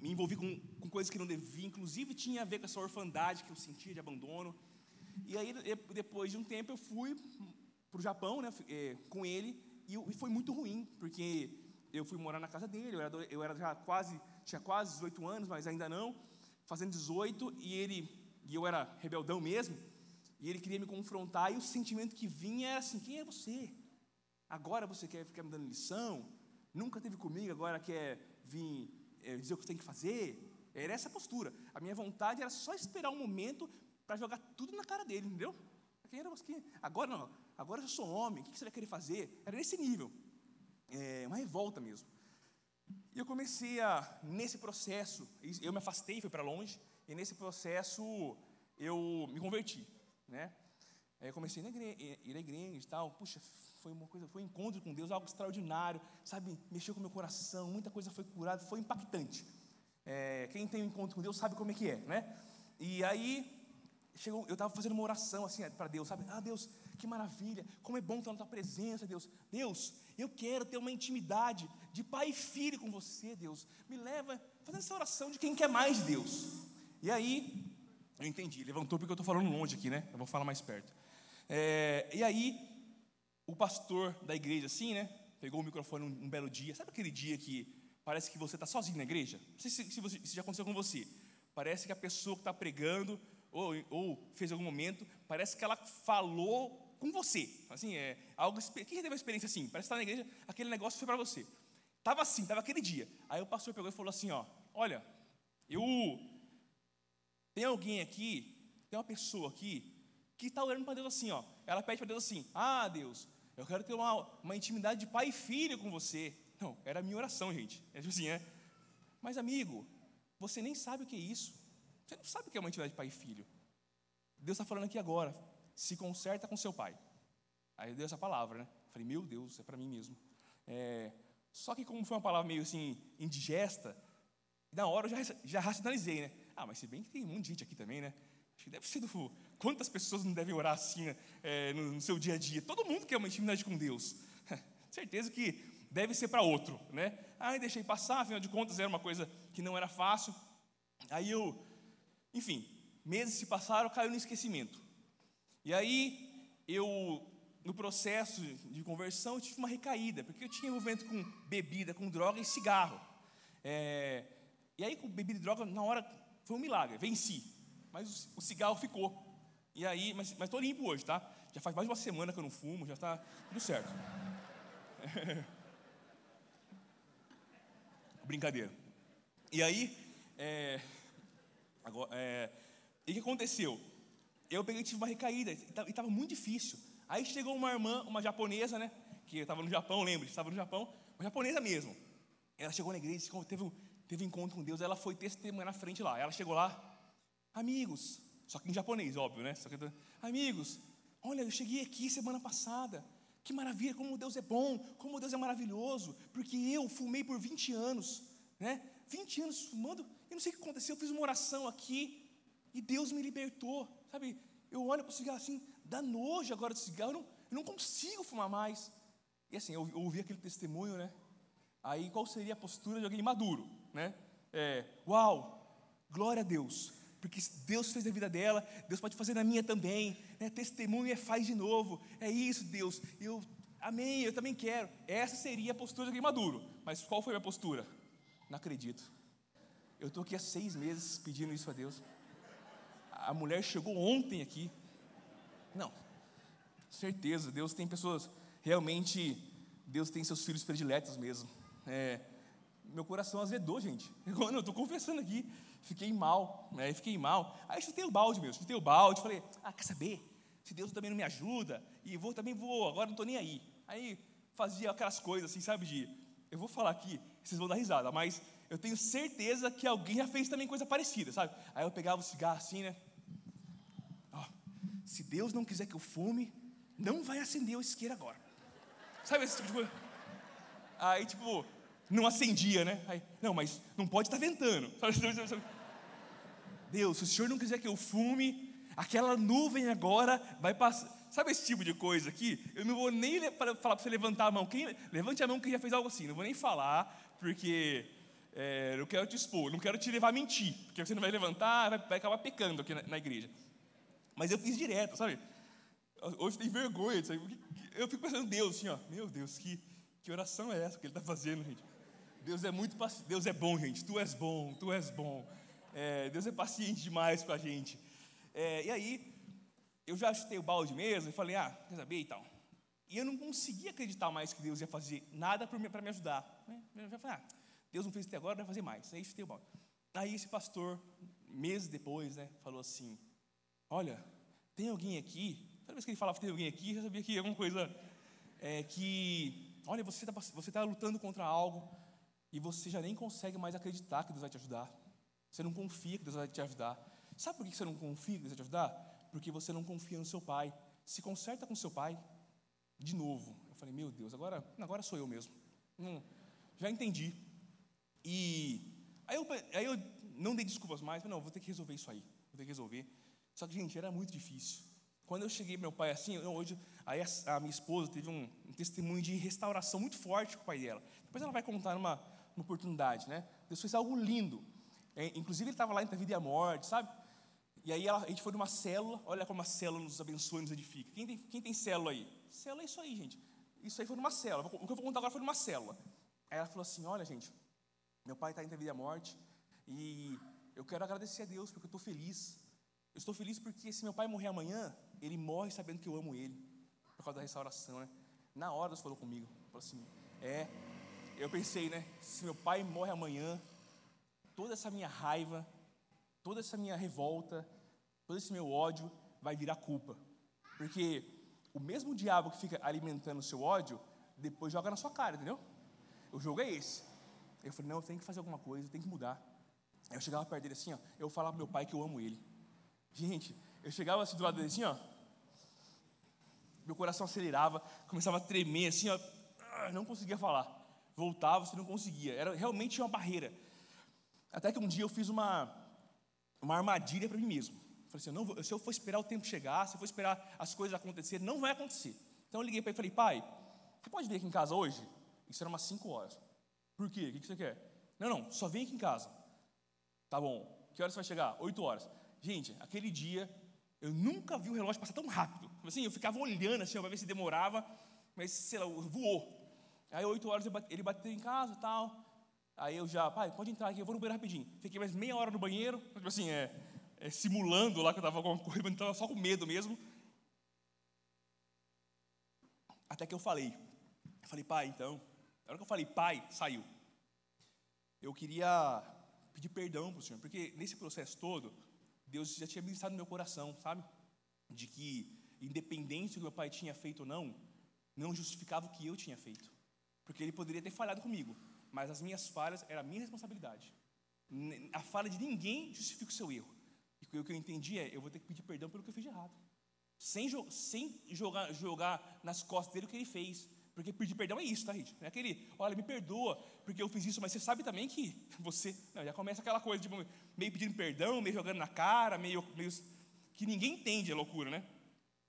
me envolvi com, com coisas que não devia, inclusive tinha a ver com essa orfandade que eu sentia de abandono. E aí, depois de um tempo, eu fui para o Japão né, é, com ele, e, foi muito ruim, porque eu fui morar na casa dele, eu era, eu era já quase, tinha quase 18 anos, mas ainda não, fazendo 18, e ele, e eu era rebeldão mesmo, e ele queria me confrontar, e o sentimento que vinha era assim: quem é você? Agora você quer ficar me dando lição? Nunca teve comigo, agora quer vir é, dizer o que tem que fazer? Era essa a postura. A minha vontade era só esperar um momento para jogar tudo na cara dele, entendeu? Quem era você? Agora não, agora eu sou homem, o que você vai querer fazer? Era nesse nível, é, uma revolta mesmo. E eu comecei a, nesse processo, eu me afastei, fui para longe, e nesse processo eu me converti, né? Aí eu comecei a ir à igreja e tal, puxa, foi uma coisa, foi um encontro com Deus, algo extraordinário, sabe, mexeu com meu coração, muita coisa foi curada, foi impactante. É, quem tem um encontro com Deus sabe como é que é, né? E aí chegou, eu estava fazendo uma oração assim para Deus, sabe? Ah, Deus, que maravilha, como é bom estar na tua presença, Deus. Deus, eu quero ter uma intimidade de pai e filho com você, Deus. Me leva fazendo essa oração de quem quer mais de Deus. E aí, eu entendi, levantou porque eu estou falando longe aqui, né? Eu vou falar mais perto. É, e aí, o pastor da igreja, assim, né? Pegou o microfone um, um belo dia. Sabe aquele dia que parece que você está sozinho na igreja? Não sei se, se, se já aconteceu com você. Parece que a pessoa que está pregando ou, ou fez algum momento, parece que ela falou com você. Assim, é algo. Quem teve uma experiência assim? Parece que está na igreja, aquele negócio foi para você. Tava assim, tava aquele dia. Aí o pastor pegou e falou assim, ó, olha, eu tem alguém aqui, tem uma pessoa aqui que está orando para Deus assim, ó. Ela pede para Deus assim: Ah, Deus, eu quero ter uma, uma intimidade de pai e filho com você. Não, era a minha oração, gente. É tipo assim, é. Mas amigo, você nem sabe o que é isso. Você não sabe o que é uma intimidade de pai e filho. Deus está falando aqui agora. Se conserta com seu pai. Aí deu essa palavra, né? Falei, meu Deus, é para mim mesmo. É, só que como foi uma palavra meio assim, indigesta, na hora eu já, já racionalizei, né? Ah, mas se bem que tem um monte de gente aqui também, né? Acho que deve ser do. Quantas pessoas não devem orar assim né? é, no, no, seu dia a dia? Todo mundo quer uma intimidade com Deus. Certeza que deve ser para outro, né? Aí deixei passar, afinal de contas era uma coisa que não era fácil. Aí eu enfim, meses se passaram, caiu no esquecimento. E aí, eu, no processo de conversão, eu tive uma recaída, porque eu tinha envolvimento com bebida, com droga e cigarro. É, e aí, com bebida e droga, na hora, foi um milagre, venci. Mas o, o cigarro ficou. E aí, mas estou limpo hoje, tá? Já faz mais de uma semana que eu não fumo, já está tudo certo. Brincadeira. E aí, é, Agora, é, e o que aconteceu? Eu peguei tive uma recaída e estava muito difícil. Aí chegou uma irmã, uma japonesa, né? Que estava no Japão, lembra? Estava no Japão, uma japonesa mesmo. Ela chegou na igreja, teve um, teve um encontro com Deus, ela foi testemunhar na frente lá. Ela chegou lá, amigos, só que em japonês, óbvio, né? Que, amigos, olha, eu cheguei aqui semana passada. Que maravilha, como Deus é bom, como Deus é maravilhoso, porque eu fumei por 20 anos, né? 20 anos fumando, não sei o que aconteceu, eu fiz uma oração aqui e Deus me libertou. Sabe, eu olho para o cigarro assim, dá nojo agora do cigarro, eu não, eu não consigo fumar mais. E assim, eu, eu ouvi aquele testemunho, né? Aí qual seria a postura de alguém maduro, né? É, uau, glória a Deus, porque Deus fez na vida dela, Deus pode fazer na minha também. Né? Testemunho é faz de novo. É isso, Deus. Eu, amém, eu também quero. Essa seria a postura de alguém maduro. Mas qual foi a minha postura? Não acredito. Eu estou aqui há seis meses pedindo isso a Deus. A mulher chegou ontem aqui. Não, certeza, Deus tem pessoas, realmente, Deus tem seus filhos prediletos mesmo. É, meu coração azedou, gente. Eu estou confessando aqui, fiquei mal, né? Fiquei mal. Aí chutei o balde mesmo, chutei o balde, falei, ah, quer saber? Se Deus também não me ajuda, e vou também vou, agora não estou nem aí. Aí fazia aquelas coisas assim, sabe, de, eu vou falar aqui, vocês vão dar risada, mas eu tenho certeza que alguém já fez também coisa parecida, sabe? Aí eu pegava o cigarro assim, né? Ó, se Deus não quiser que eu fume, não vai acender o isqueiro agora. Sabe esse tipo de coisa? Aí, tipo, não acendia, né? Aí, não, mas não pode estar tá ventando. Deus, se o Senhor não quiser que eu fume, aquela nuvem agora vai passar. Sabe esse tipo de coisa aqui? Eu não vou nem falar para você levantar a mão. Quem, levante a mão quem já fez algo assim. Não vou nem falar, porque é, eu quero te expor, não quero te levar a mentir, porque você não vai levantar, vai, acabar pecando aqui na, na, igreja. Mas eu fiz direto, sabe? Hoje tem vergonha, sabe? Eu fico pensando, Deus, assim, ó, meu Deus, que, que oração é essa que Ele está fazendo, gente? Deus é muito paciente, Deus é bom, gente, Tu és bom, Tu és bom. É, Deus é paciente demais com a gente. É, e aí, eu já chutei o balde mesmo e falei, ah, quer saber e tal. E eu não conseguia acreditar mais que Deus ia fazer nada para me ajudar. Né? Eu já falei, ah, Deus não fez até agora, vai fazer mais. Aí chutei o balde. Aí esse pastor, meses depois, né, falou assim: Olha, tem alguém aqui. Toda vez que ele falava que tem alguém aqui, eu sabia que alguma coisa é, que, olha, você está você tá lutando contra algo e você já nem consegue mais acreditar que Deus vai te ajudar. Você não confia que Deus vai te ajudar. Sabe por que você não confia que Deus vai te ajudar? Porque você não confia no seu pai. Se conserta com seu pai de novo. Eu falei, meu Deus, agora, agora sou eu mesmo. Hum, já entendi. E aí eu, aí eu não dei desculpas mais, mas não, vou ter que resolver isso aí, vou ter que resolver. Só que, gente, era muito difícil. Quando eu cheguei meu pai assim, eu, hoje, aí a, a, minha esposa teve um, um, testemunho de restauração muito forte com o pai dela. Depois ela vai contar numa, numa oportunidade, né? Deus fez algo lindo. É, inclusive ele estava lá entre a vida e a morte, sabe? E aí ela, a gente foi numa célula, olha como a célula nos abençoa e nos edifica. Quem tem, quem tem célula aí? Célula é isso aí, gente. Isso aí foi numa célula. O que eu vou contar agora foi numa célula. Aí ela falou assim: olha, gente, meu pai está entre a vida e a morte. E eu quero agradecer a Deus porque eu estou feliz. Eu estou feliz porque se meu pai morrer amanhã, ele morre sabendo que eu amo ele. Por causa da restauração, né? Na hora Deus falou comigo. Falou assim: É. Eu pensei, né? Se meu pai morre amanhã, toda essa minha raiva, toda essa minha revolta, todo esse meu ódio vai virar culpa. Porque o mesmo diabo que fica alimentando o seu ódio, depois joga na sua cara, entendeu? O jogo é esse. Eu falei, não, eu tenho que fazer alguma coisa, eu tenho que mudar. Eu chegava perto dele assim, ó, eu falava pro meu pai que eu amo ele. Gente, eu chegava assim do lado dele assim, ó, meu coração acelerava, começava a tremer assim, ó, ah, não conseguia falar. Voltava, você não conseguia. Era realmente uma barreira. Até que um dia eu fiz uma, uma armadilha para mim mesmo. Falei assim, não, se eu for esperar o tempo chegar, se eu for esperar as coisas acontecerem, não vai acontecer. Então eu liguei para ele e falei, pai, você pode vir aqui em casa hoje? Isso era umas 5 horas. Por quê? O que você quer? Não, não, só vem aqui em casa. Tá bom. Que horas você vai chegar? Oito horas. Gente, aquele dia, eu nunca vi o relógio passar tão rápido. Assim, eu ficava olhando assim, para ver se demorava, mas, sei lá, voou. Aí, oito horas, ele bateu em casa e tal. Aí eu já, pai, pode entrar aqui, eu vou no banheiro rapidinho. Fiquei mais meia hora no banheiro, tipo assim, é, é simulando lá que eu estava com alguma coisa, mas estava só com medo mesmo. Até que eu falei. Eu falei, pai, então, na hora que eu falei pai, saiu. Eu queria pedir perdão para o Senhor, porque nesse processo todo, Deus já tinha ministrado no meu coração, sabe? De que, independente do que meu pai tinha feito ou não, não justificava o que eu tinha feito. Porque ele poderia ter falhado comigo, mas as minhas falhas eram a minha responsabilidade. A falha de ninguém justifica o seu erro. E o que eu entendi é: eu vou ter que pedir perdão pelo que eu fiz de errado. Sem, sem jogar, jogar nas costas dele o que ele fez. Porque pedir perdão é isso, tá, gente? Não é aquele, olha, me perdoa, porque eu fiz isso, mas você sabe também que você. Não, já começa aquela coisa, tipo, meio pedindo perdão, meio jogando na cara, meio. meio que ninguém entende a loucura, né?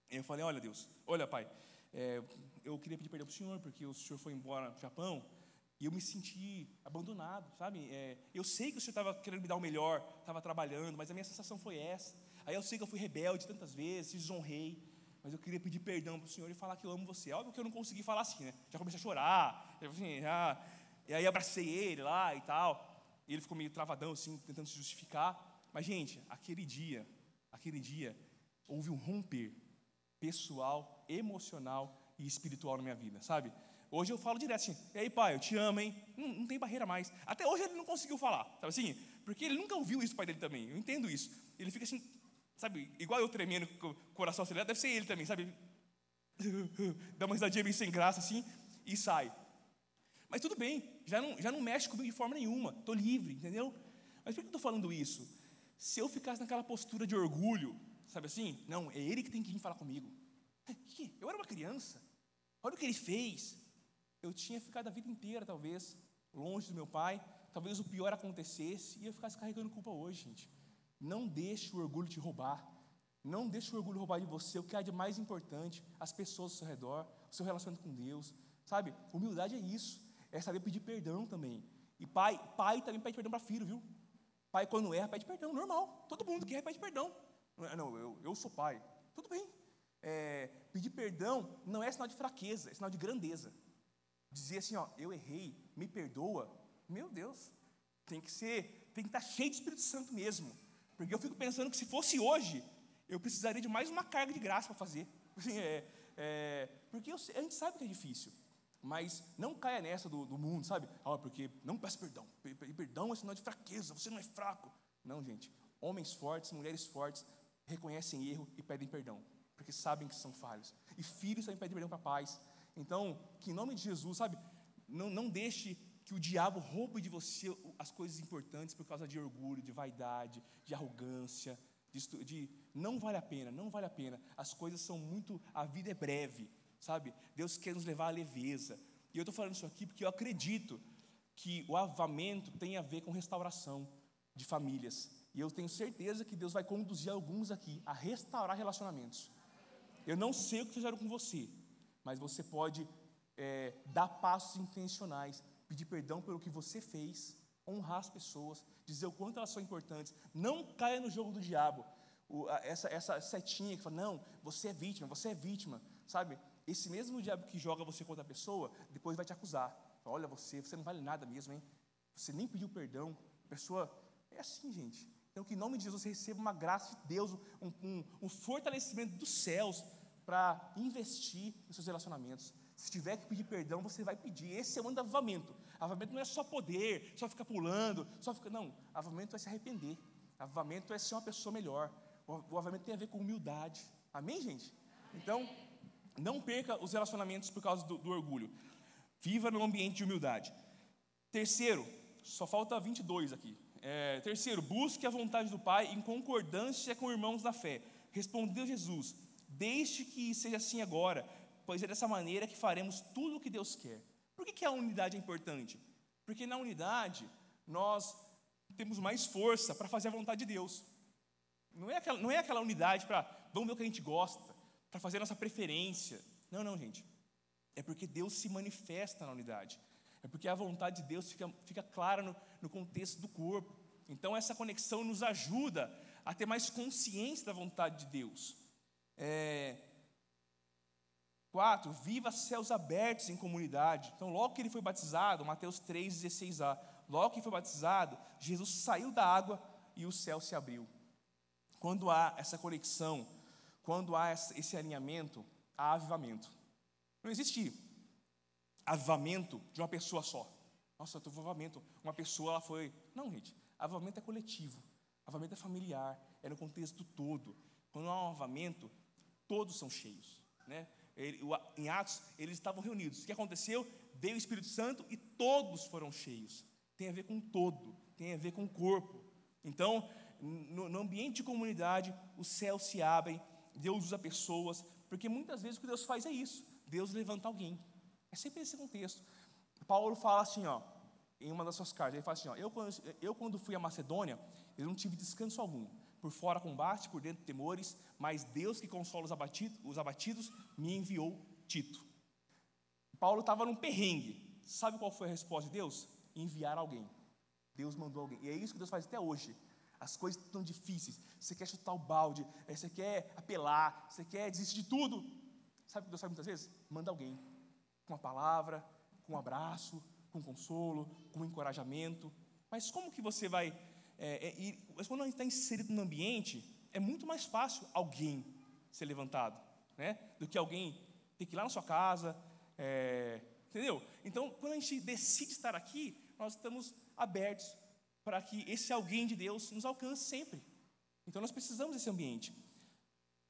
Eu falei, olha, Deus, olha, pai, é, eu queria pedir perdão para o senhor, porque o senhor foi embora para o Japão, E eu me senti abandonado, sabe? É, eu sei que o Senhor estava querendo me dar o melhor, estava trabalhando, mas a minha sensação foi essa. Aí eu sei que eu fui rebelde tantas vezes, desonrei, mas eu queria pedir perdão para o Senhor e falar que eu amo você. Óbvio que eu não consegui falar assim, né? Já comecei a chorar, assim, já, e aí abracei ele lá e tal. E ele ficou meio travadão, assim, tentando se justificar. Mas, gente, aquele dia, aquele dia, houve um romper pessoal, emocional e espiritual na minha vida, sabe? Hoje eu falo direto assim, e aí pai, eu te amo, hein? Não, não, tem barreira mais. Até hoje ele não conseguiu falar, sabe assim? Porque ele nunca ouviu isso do pai dele também, eu entendo isso. Ele fica assim, sabe, igual eu tremendo com o coração acelerado, deve ser ele também, sabe? Dá uma risadinha meio sem graça assim e sai. Mas tudo bem, já não, já não mexe comigo de forma nenhuma, estou livre, entendeu? Mas por que eu estou falando isso? Se eu ficasse naquela postura de orgulho, sabe assim? Não, é ele que tem que vir falar comigo. Eu era uma criança, olha o que ele fez eu tinha ficado a vida inteira, talvez, longe do meu pai, talvez o pior acontecesse e eu ficasse carregando culpa hoje, gente. Não deixe o orgulho te roubar. Não deixe o orgulho roubar de você o que há de mais importante, as pessoas ao seu redor, o seu relacionamento com Deus. Sabe? Humildade é isso. É saber pedir perdão também. E pai, pai também pede perdão para filho, viu? Pai, quando erra, pede perdão, normal. Todo mundo que erra pede perdão. Não, eu, eu sou pai. Tudo bem. É, pedir perdão não é sinal de fraqueza, é sinal de grandeza dizer assim, ó, eu errei, me perdoa, meu Deus, tem que ser, tem que estar cheio de Espírito Santo mesmo. Porque eu fico pensando que se fosse hoje, eu precisaria de mais uma carga de graça para fazer. Assim, é, é, porque eu, a gente sabe que é difícil. Mas não caia nessa do, do mundo, sabe? Ah, porque não peça perdão. Perdão é sinal de fraqueza, você não é fraco. Não, gente. Homens fortes, mulheres fortes reconhecem erro e pedem perdão, porque sabem que são falhos. E filhos também pedem perdão para pais. Então, que em nome de Jesus, sabe, não, não deixe que o diabo roube de você as coisas importantes por causa de orgulho, de vaidade, de arrogância, de, de não vale a pena, não vale a pena. As coisas são muito, a vida é breve, sabe? Deus quer nos levar à leveza. E eu estou falando isso aqui porque eu acredito que o avamento tem a ver com restauração de famílias. E eu tenho certeza que Deus vai conduzir alguns aqui a restaurar relacionamentos. Eu não sei o que fizeram com você, mas você pode é, dar passos intencionais, pedir perdão pelo que você fez, honrar as pessoas, dizer o quanto elas são importantes. Não caia no jogo do diabo. O, a, essa, essa setinha que fala, não, você é vítima, você é vítima, sabe? Esse mesmo diabo que joga você contra a pessoa, depois vai te acusar. Fala, Olha, você, você não vale nada mesmo, hein? Você nem pediu perdão. A pessoa, é assim, gente. Então, que em nome de Jesus você receba uma graça de Deus, um, um, um fortalecimento dos céus para investir nos seus relacionamentos. Se tiver que pedir perdão, você vai pedir. Esse é o avivamento. Avivamento não é só poder, só ficar pulando, só ficar. Não, avivamento é se arrepender. Avivamento é ser uma pessoa melhor. O avivamento tem a ver com humildade. Amém, gente? Então, não perca os relacionamentos por causa do, do orgulho. Viva num ambiente de humildade. Terceiro, só falta 22 aqui. É, terceiro, busque a vontade do Pai em concordância com irmãos da fé. Respondeu Jesus: Deixe que seja assim agora, pois é dessa maneira que faremos tudo o que Deus quer. Por que, que a unidade é importante? Porque na unidade nós temos mais força para fazer a vontade de Deus. Não é aquela, não é aquela unidade para vamos ver o que a gente gosta, para fazer a nossa preferência. Não, não, gente. É porque Deus se manifesta na unidade. É porque a vontade de Deus fica, fica clara no, no contexto do corpo. Então, essa conexão nos ajuda a ter mais consciência da vontade de Deus. É, quatro, viva céus abertos em comunidade. Então, logo que ele foi batizado, Mateus 3, 16a, logo que foi batizado, Jesus saiu da água e o céu se abriu. Quando há essa conexão, quando há esse alinhamento, há avivamento. Não existe avivamento de uma pessoa só. Nossa, eu estou avivamento. Uma pessoa ela foi. Não, gente. Avivamento é coletivo. Avivamento é familiar. É no contexto todo. Quando há um avivamento, todos são cheios. Né? Ele, em Atos, eles estavam reunidos. O que aconteceu? Veio o Espírito Santo e todos foram cheios. Tem a ver com todo, tem a ver com o corpo. Então, no, no ambiente de comunidade, os céus se abrem, Deus usa pessoas, porque muitas vezes o que Deus faz é isso: Deus levanta alguém. É sempre esse contexto. Paulo fala assim, ó, em uma das suas cartas, ele fala assim: ó, eu, eu quando fui à Macedônia, eu não tive descanso algum por fora combate, por dentro temores, mas Deus que consola os abatidos, os abatidos me enviou Tito. Paulo estava num perrengue, sabe qual foi a resposta de Deus? Enviar alguém. Deus mandou alguém. E é isso que Deus faz até hoje. As coisas estão difíceis. Você quer chutar o balde, eh, você quer apelar, você quer desistir de tudo. Sabe o que Deus faz muitas vezes? Manda alguém. Com uma palavra, com um abraço, com consolo, com encorajamento. Mas como que você vai. É, é, ir, mas quando a gente está inserido no ambiente, é muito mais fácil alguém ser levantado, né? Do que alguém ter que ir lá na sua casa, é, entendeu? Então, quando a gente decide estar aqui, nós estamos abertos para que esse alguém de Deus nos alcance sempre. Então, nós precisamos desse ambiente.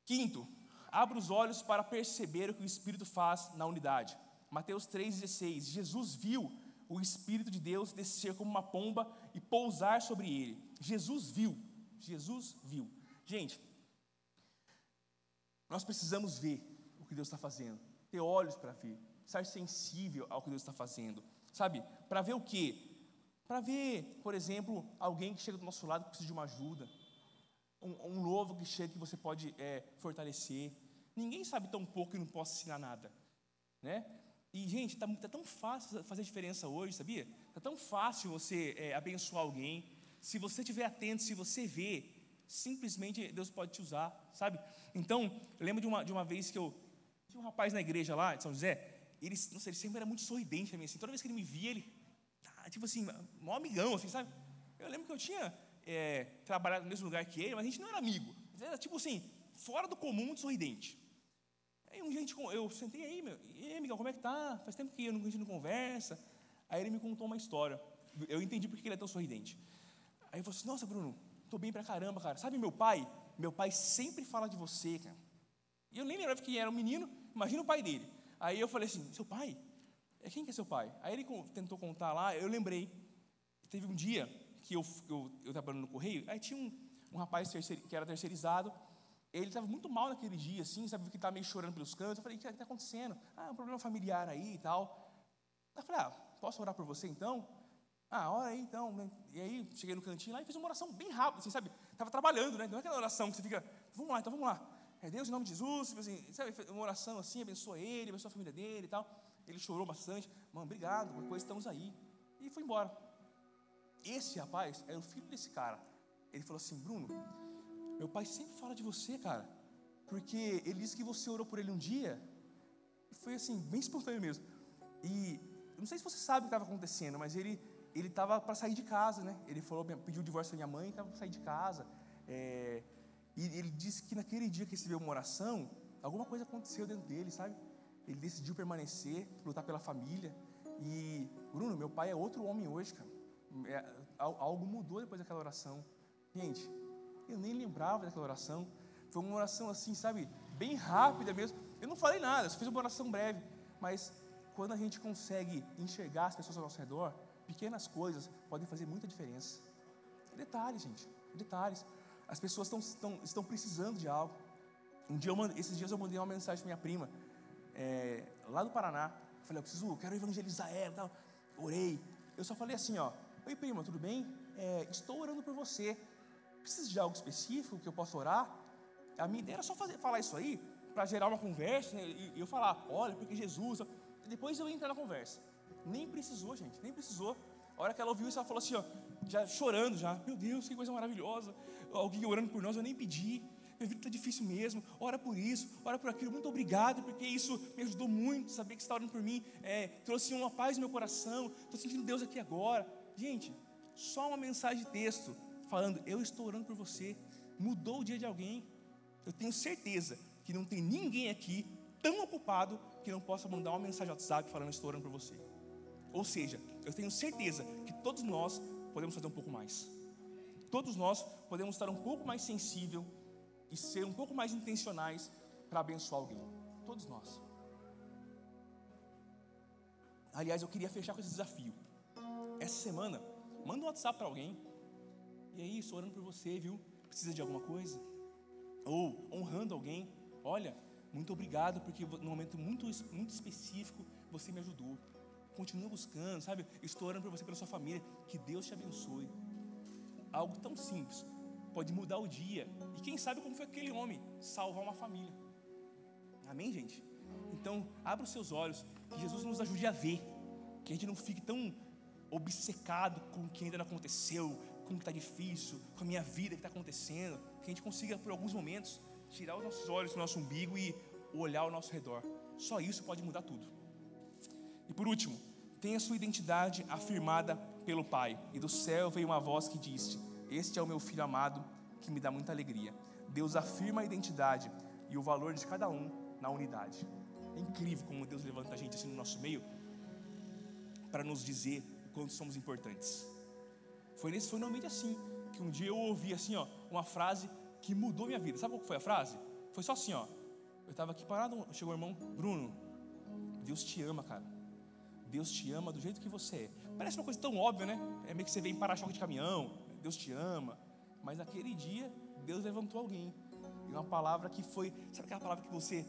Quinto, abra os olhos para perceber o que o Espírito faz na unidade. Mateus 3,16. Jesus viu o Espírito de Deus descer como uma pomba e pousar sobre ele. Jesus viu. Jesus viu. Gente, nós precisamos ver o que Deus está fazendo, ter olhos para ver, estar sensível ao que Deus está fazendo, sabe? Para ver o quê? Para ver, por exemplo, alguém que chega do nosso lado que precisa de uma ajuda, um, um novo que chega que você pode é, fortalecer. Ninguém sabe tão pouco que não possa ensinar nada, né? E, gente, está tá tão fácil fazer diferença hoje, sabia? Está tão fácil você é, abençoar alguém. Se você estiver atento, se você vê, simplesmente Deus pode te usar, sabe? Então, eu lembro de uma, de uma vez que eu. Tinha um rapaz na igreja lá, de São José, ele, não sei, ele sempre era muito sorridente para mim, assim, toda vez que ele me via, ele. Tá, tipo assim, mó amigão, assim, sabe? Eu lembro que eu tinha é, trabalhado no mesmo lugar que ele, mas a gente não era amigo. Era tipo assim, fora do comum de sorridente. Aí um dia a gente, eu sentei aí, meu, e aí, amigão, como é que tá? Faz tempo que a gente não conversa. Aí ele me contou uma história. Eu entendi porque ele é tão sorridente. Aí eu falei assim, nossa, Bruno, tô bem pra caramba, cara. Sabe meu pai? Meu pai sempre fala de você, cara. E eu nem lembrava que era um menino, imagina o pai dele. Aí eu falei assim, seu pai? É quem que é seu pai? Aí ele tentou contar lá, eu lembrei. Teve um dia que eu, eu, eu trabalhando no correio, aí tinha um, um rapaz que era terceirizado, ele estava muito mal naquele dia, assim, sabe, que estava meio chorando pelos cantos. Eu falei, o que está acontecendo? Ah, um problema familiar aí e tal. Eu falei, ah, posso orar por você então? Ah, ora aí então. Né? E aí, cheguei no cantinho lá e fiz uma oração bem rápida, assim, sabe? Estava trabalhando, né? Não é aquela oração que você fica, vamos lá, então vamos lá. É Deus em nome de Jesus, tipo assim, sabe? Uma oração assim, abençoa ele, abençoa a família dele e tal. Ele chorou bastante. Mano, obrigado, qualquer coisa, estamos aí. E foi embora. Esse rapaz era o filho desse cara. Ele falou assim, Bruno, meu pai sempre fala de você, cara. Porque ele disse que você orou por ele um dia. E foi assim, bem espontâneo mesmo. E não sei se você sabe o que estava acontecendo, mas ele ele estava para sair de casa, né? Ele falou, pediu o divórcio da minha mãe, estava para sair de casa. É, e ele disse que naquele dia que recebeu uma oração, alguma coisa aconteceu dentro dele, sabe? Ele decidiu permanecer, lutar pela família. E Bruno, meu pai é outro homem hoje, cara. É, algo mudou depois daquela oração. Gente, eu nem lembrava daquela oração. Foi uma oração assim, sabe, bem rápida mesmo. Eu não falei nada, só fiz uma oração breve. Mas quando a gente consegue enxergar as pessoas ao nosso redor, pequenas coisas podem fazer muita diferença. Detalhes, gente, detalhes. As pessoas estão, estão, estão precisando de algo. Um dia, eu, esses dias eu mandei uma mensagem para minha prima, é, lá do Paraná. Falei, eu preciso, eu quero evangelizar ela, tal. Orei. Eu só falei assim, ó, oi prima, tudo bem? É, estou orando por você. Precisa de algo específico que eu possa orar? A minha ideia era só fazer, falar isso aí, para gerar uma conversa, né, e eu falar, olha, porque Jesus. Depois eu entrar na conversa. Nem precisou, gente, nem precisou. A hora que ela ouviu isso, ela falou assim, ó, já chorando já. Meu Deus, que coisa maravilhosa. Alguém orando por nós, eu nem pedi. Minha vida está difícil mesmo. Ora por isso, ora por aquilo. Muito obrigado, porque isso me ajudou muito. Saber que você está orando por mim é, trouxe uma paz no meu coração. Estou sentindo Deus aqui agora. Gente, só uma mensagem de texto falando: Eu estou orando por você. Mudou o dia de alguém. Eu tenho certeza que não tem ninguém aqui tão ocupado que não possa mandar uma mensagem no WhatsApp falando: Estou orando por você. Ou seja, eu tenho certeza que todos nós podemos fazer um pouco mais. Todos nós podemos estar um pouco mais sensível e ser um pouco mais intencionais para abençoar alguém. Todos nós. Aliás, eu queria fechar com esse desafio. Essa semana, manda um WhatsApp para alguém. E aí, estou orando por você, viu? Precisa de alguma coisa? Ou honrando alguém. Olha, muito obrigado, porque num momento muito, muito específico você me ajudou. Continua buscando, sabe? Estou orando por você, pela sua família. Que Deus te abençoe. Algo tão simples pode mudar o dia. E quem sabe como foi aquele homem salvar uma família. Amém, gente? Então, abra os seus olhos, que Jesus nos ajude a ver Que a gente não fique tão obcecado com o que ainda não aconteceu, com o que está difícil, com a minha vida que está acontecendo. Que a gente consiga, por alguns momentos, tirar os nossos olhos do nosso umbigo e olhar ao nosso redor. Só isso pode mudar tudo. E por último, tenha sua identidade afirmada pelo Pai. E do céu veio uma voz que disse: Este é o meu filho amado, que me dá muita alegria. Deus afirma a identidade e o valor de cada um na unidade. É incrível como Deus levanta a gente assim no nosso meio para nos dizer o quanto somos importantes. Foi nesse foi normalmente assim que um dia eu ouvi assim, ó, uma frase que mudou minha vida. Sabe qual foi a frase? Foi só assim, ó. Eu estava aqui parado, chegou o irmão Bruno. Deus te ama, cara. Deus te ama do jeito que você é. Parece uma coisa tão óbvia, né? É meio que você vem em para-choque de caminhão. Deus te ama. Mas naquele dia, Deus levantou alguém. E uma palavra que foi, sabe aquela palavra que você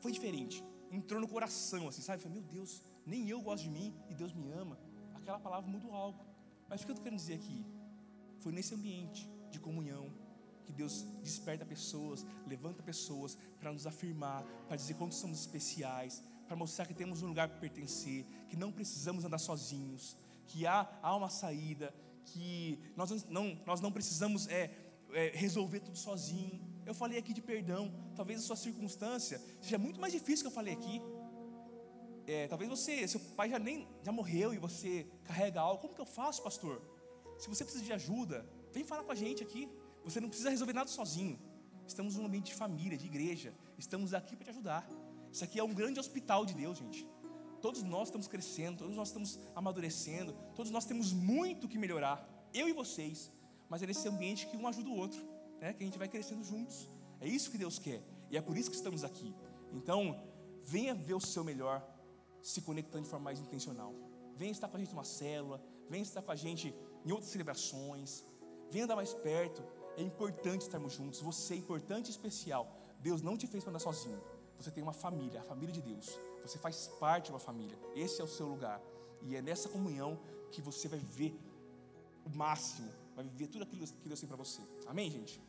foi diferente, entrou no coração, assim, sabe? Falei, meu Deus, nem eu gosto de mim e Deus me ama. Aquela palavra mudou algo. Mas o que eu estou querendo dizer aqui? Foi nesse ambiente de comunhão que Deus desperta pessoas, levanta pessoas para nos afirmar, para dizer quanto somos especiais, para mostrar que temos um lugar para pertencer, que não precisamos andar sozinhos, que há, há uma saída, que nós não, nós não precisamos é, é, resolver tudo sozinho. Eu falei aqui de perdão, talvez a sua circunstância seja muito mais difícil que eu falei aqui. É, talvez você, seu pai já nem já morreu e você carrega algo. Como que eu faço, pastor? Se você precisa de ajuda, vem falar com a gente aqui. Você não precisa resolver nada sozinho. Estamos num ambiente de família, de igreja. Estamos aqui para te ajudar. Isso aqui é um grande hospital de Deus, gente. Todos nós estamos crescendo, todos nós estamos amadurecendo, todos nós temos muito que melhorar. Eu e vocês. Mas é nesse ambiente que um ajuda o outro, né? que a gente vai crescendo juntos. É isso que Deus quer. E é por isso que estamos aqui. Então, venha ver o seu melhor se conectando de forma mais intencional. Venha estar com a gente numa célula, venha estar com a gente em outras celebrações, venha andar mais perto. É importante estarmos juntos. Você é importante e especial. Deus não te fez para andar sozinho. Você tem uma família, a família de Deus. Você faz parte de uma família. Esse é o seu lugar. E é nessa comunhão que você vai viver o máximo, vai viver tudo aquilo que Deus tem para você. Amém, gente?